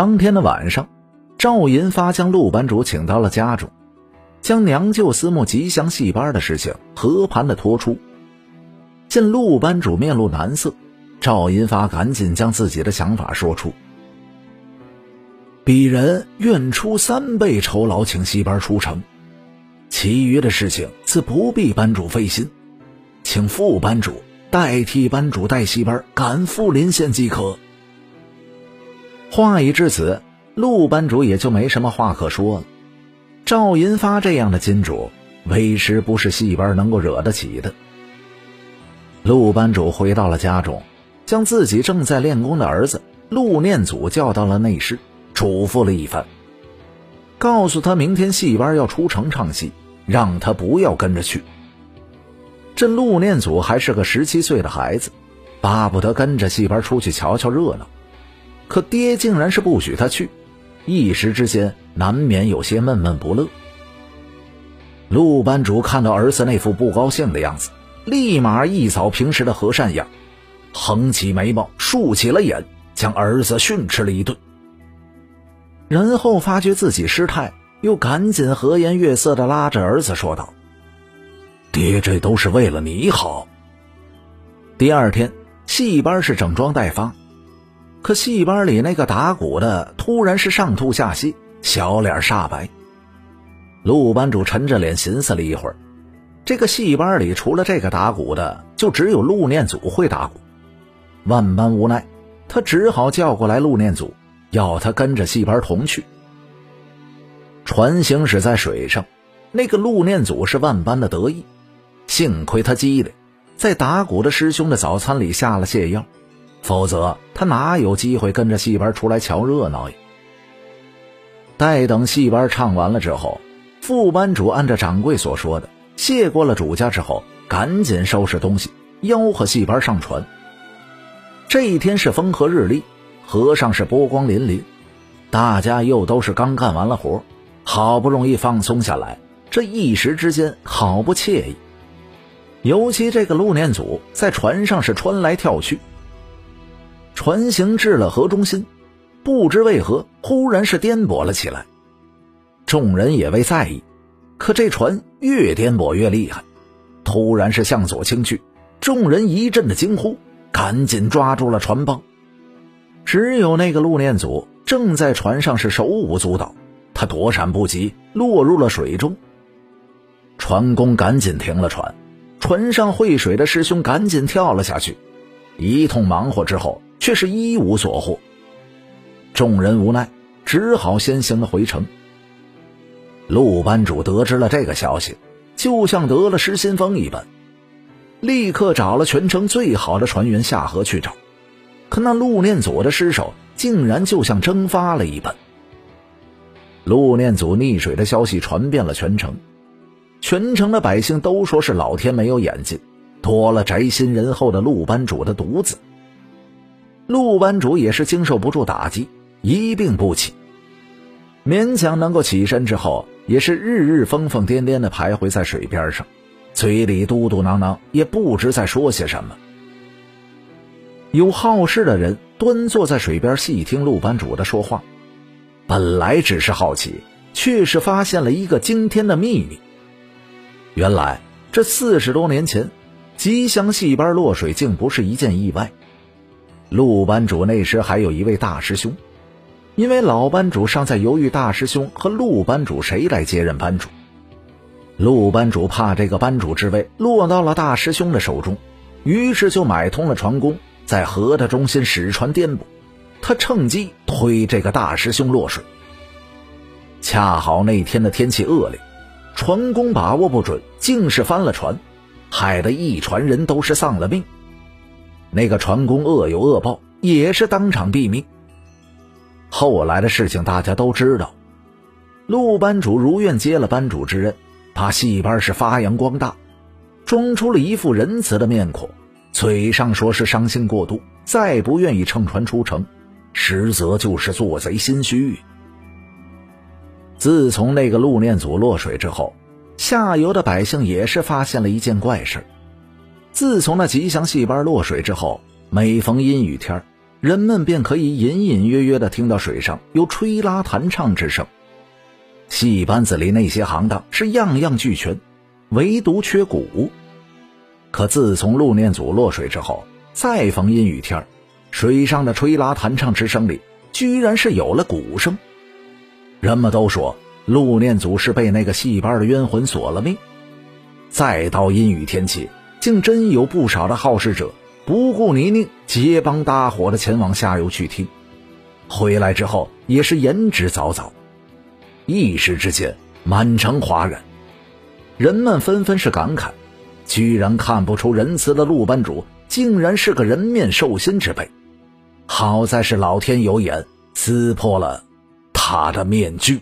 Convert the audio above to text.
当天的晚上，赵银发将陆班主请到了家中，将娘舅私募吉祥戏班的事情和盘的托出。见陆班主面露难色，赵银发赶紧将自己的想法说出：“鄙人愿出三倍酬劳，请戏班出城。其余的事情自不必班主费心，请副班主代替班主带戏班赶赴临县即可。”话已至此，陆班主也就没什么话可说了。赵银发这样的金主，为师不是戏班能够惹得起的。陆班主回到了家中，将自己正在练功的儿子陆念祖叫到了内室，嘱咐了一番，告诉他明天戏班要出城唱戏，让他不要跟着去。这陆念祖还是个十七岁的孩子，巴不得跟着戏班出去瞧瞧热闹。可爹竟然是不许他去，一时之间难免有些闷闷不乐。陆班主看到儿子那副不高兴的样子，立马一扫平时的和善样，横起眉毛，竖起了眼，将儿子训斥了一顿。然后发觉自己失态，又赶紧和颜悦色的拉着儿子说道：“爹，这都是为了你好。”第二天，戏班是整装待发。可戏班里那个打鼓的突然是上吐下泻，小脸煞白。陆班主沉着脸寻思了一会儿，这个戏班里除了这个打鼓的，就只有陆念祖会打鼓。万般无奈，他只好叫过来陆念祖，要他跟着戏班同去。船行驶在水上，那个陆念祖是万般的得意，幸亏他机灵，在打鼓的师兄的早餐里下了泻药。否则，他哪有机会跟着戏班出来瞧热闹呀？待等戏班唱完了之后，副班主按照掌柜所说的，谢过了主家之后，赶紧收拾东西，吆喝戏班上船。这一天是风和日丽，河上是波光粼粼，大家又都是刚干完了活，好不容易放松下来，这一时之间好不惬意。尤其这个陆念祖在船上是穿来跳去。船行至了河中心，不知为何，忽然是颠簸了起来。众人也未在意，可这船越颠簸越厉害，突然是向左倾去。众人一阵的惊呼，赶紧抓住了船帮。只有那个陆念祖正在船上是手舞足蹈，他躲闪不及，落入了水中。船工赶紧停了船，船上会水的师兄赶紧跳了下去，一通忙活之后。却是一无所获，众人无奈，只好先行的回城。陆班主得知了这个消息，就像得了失心疯一般，立刻找了全城最好的船员下河去找。可那陆念祖的尸首竟然就像蒸发了一般。陆念祖溺水的消息传遍了全城，全城的百姓都说是老天没有眼睛，夺了宅心仁厚的陆班主的独子。陆班主也是经受不住打击，一病不起，勉强能够起身之后，也是日日疯疯癫癫的徘徊在水边上，嘴里嘟嘟囔囔，也不知在说些什么。有好事的人端坐在水边细听陆班主的说话，本来只是好奇，却是发现了一个惊天的秘密。原来这四十多年前，吉祥戏班落水，竟不是一件意外。陆班主那时还有一位大师兄，因为老班主尚在犹豫大师兄和陆班主谁来接任班主，陆班主怕这个班主之位落到了大师兄的手中，于是就买通了船工，在河的中心使船颠簸，他趁机推这个大师兄落水。恰好那天的天气恶劣，船工把握不准，竟是翻了船，害得一船人都是丧了命。那个船工恶有恶报，也是当场毙命。后来的事情大家都知道，陆班主如愿接了班主之任，把戏班是发扬光大，装出了一副仁慈的面孔，嘴上说是伤心过度，再不愿意乘船出城，实则就是做贼心虚。自从那个陆念祖落水之后，下游的百姓也是发现了一件怪事自从那吉祥戏班落水之后，每逢阴雨天人们便可以隐隐约约地听到水上有吹拉弹唱之声。戏班子里那些行当是样样俱全，唯独缺鼓。可自从陆念祖落水之后，再逢阴雨天水上的吹拉弹唱之声里居然是有了鼓声。人们都说陆念祖是被那个戏班的冤魂索了命。再到阴雨天气，竟真有不少的好事者不顾泥泞，结帮搭伙的前往下游去听。回来之后也是言之凿凿，一时之间满城哗然，人们纷纷是感慨。居然看不出仁慈的陆班主，竟然是个人面兽心之辈。好在是老天有眼，撕破了他的面具。